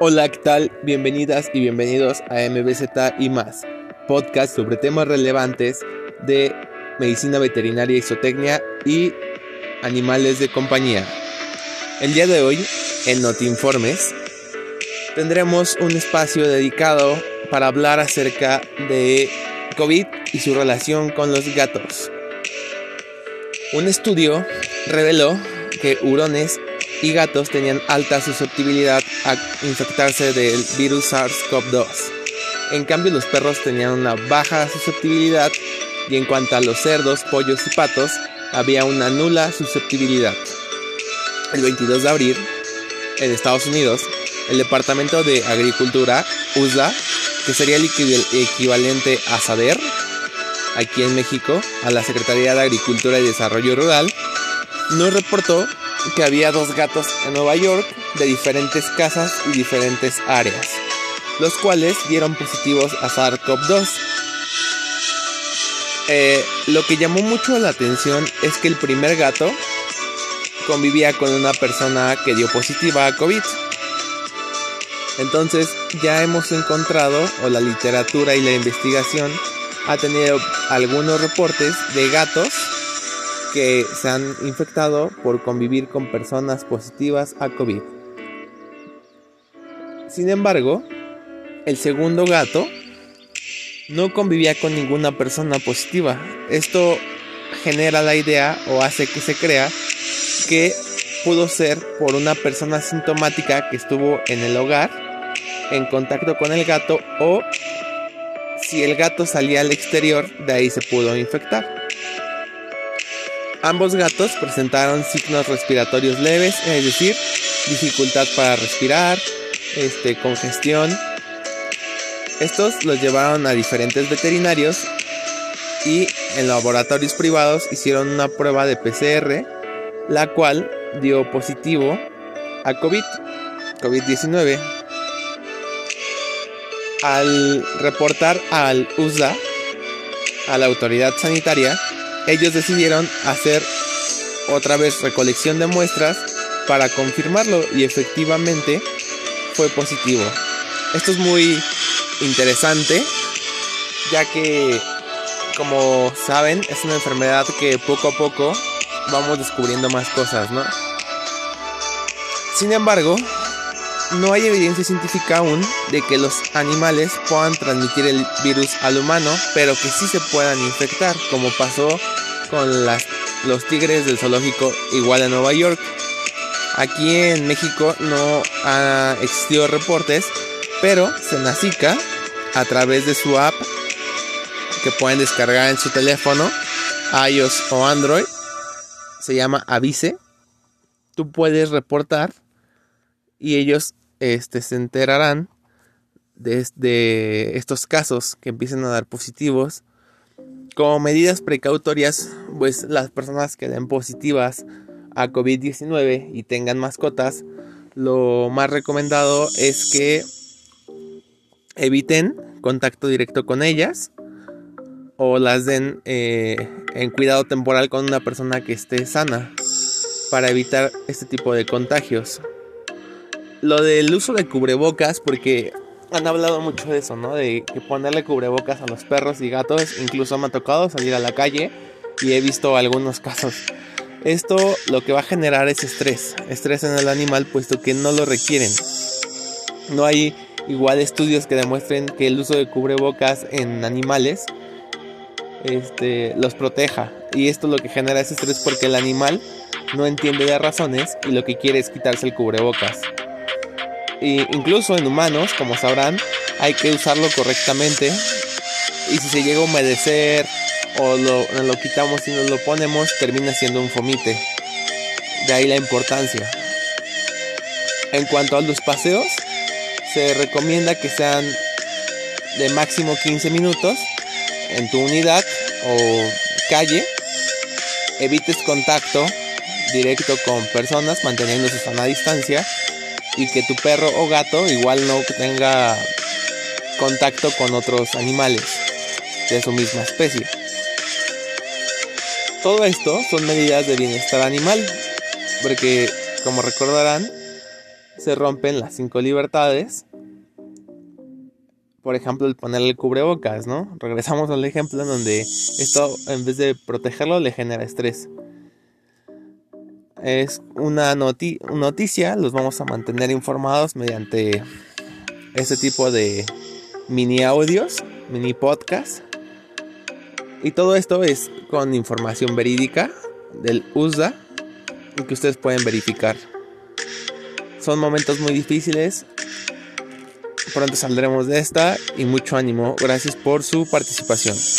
Hola, ¿qué tal? Bienvenidas y bienvenidos a MBZ y más, podcast sobre temas relevantes de medicina veterinaria y y animales de compañía. El día de hoy, en Notinformes, tendremos un espacio dedicado para hablar acerca de COVID y su relación con los gatos. Un estudio reveló que hurones y gatos tenían alta susceptibilidad a infectarse del virus SARS-CoV-2. En cambio, los perros tenían una baja susceptibilidad y en cuanto a los cerdos, pollos y patos, había una nula susceptibilidad. El 22 de abril, en Estados Unidos, el Departamento de Agricultura, USDA, que sería el equivalente a SADER, aquí en México, a la Secretaría de Agricultura y Desarrollo Rural, nos reportó que había dos gatos en Nueva York de diferentes casas y diferentes áreas, los cuales dieron positivos a SARS-CoV-2. Eh, lo que llamó mucho la atención es que el primer gato convivía con una persona que dio positiva a COVID. Entonces ya hemos encontrado, o la literatura y la investigación ha tenido algunos reportes de gatos que se han infectado por convivir con personas positivas a COVID. Sin embargo, el segundo gato no convivía con ninguna persona positiva. Esto genera la idea o hace que se crea que pudo ser por una persona sintomática que estuvo en el hogar en contacto con el gato o si el gato salía al exterior, de ahí se pudo infectar. Ambos gatos presentaron signos respiratorios leves, es decir, dificultad para respirar, este, congestión. Estos los llevaron a diferentes veterinarios y en laboratorios privados hicieron una prueba de PCR, la cual dio positivo a COVID, COVID-19. Al reportar al USDA, a la autoridad sanitaria, ellos decidieron hacer otra vez recolección de muestras para confirmarlo y efectivamente fue positivo. Esto es muy interesante ya que como saben es una enfermedad que poco a poco vamos descubriendo más cosas, ¿no? Sin embargo, no hay evidencia científica aún de que los animales puedan transmitir el virus al humano, pero que sí se puedan infectar, como pasó con las, los tigres del zoológico igual a Nueva York. Aquí en México no ha existido reportes, pero Senacica, a través de su app que pueden descargar en su teléfono, iOS o Android, se llama Avise. Tú puedes reportar y ellos este, se enterarán de, estos casos que empiecen a dar positivos como medidas precautorias, pues las personas que den positivas a COVID-19 y tengan mascotas, lo más recomendado es que eviten contacto directo con ellas o las den eh, en cuidado temporal con una persona que esté sana para evitar este tipo de contagios. Lo del uso de cubrebocas, porque han hablado mucho de eso, ¿no? De que ponerle cubrebocas a los perros y gatos. Incluso me ha tocado salir a la calle y he visto algunos casos. Esto lo que va a generar es estrés, estrés en el animal puesto que no lo requieren. No hay igual estudios que demuestren que el uso de cubrebocas en animales este, los proteja. Y esto lo que genera es estrés porque el animal no entiende de razones y lo que quiere es quitarse el cubrebocas incluso en humanos, como sabrán, hay que usarlo correctamente. Y si se llega a humedecer o lo, lo quitamos y nos lo ponemos, termina siendo un fomite. De ahí la importancia. En cuanto a los paseos, se recomienda que sean de máximo 15 minutos en tu unidad o calle. Evites contacto directo con personas manteniendo su sana distancia y que tu perro o gato igual no tenga contacto con otros animales de su misma especie. Todo esto son medidas de bienestar animal, porque como recordarán, se rompen las cinco libertades. Por ejemplo, el ponerle cubrebocas, ¿no? Regresamos al ejemplo en donde esto, en vez de protegerlo, le genera estrés. Es una noticia, los vamos a mantener informados mediante este tipo de mini audios, mini podcasts. Y todo esto es con información verídica del USDA y que ustedes pueden verificar. Son momentos muy difíciles. Pronto saldremos de esta y mucho ánimo. Gracias por su participación.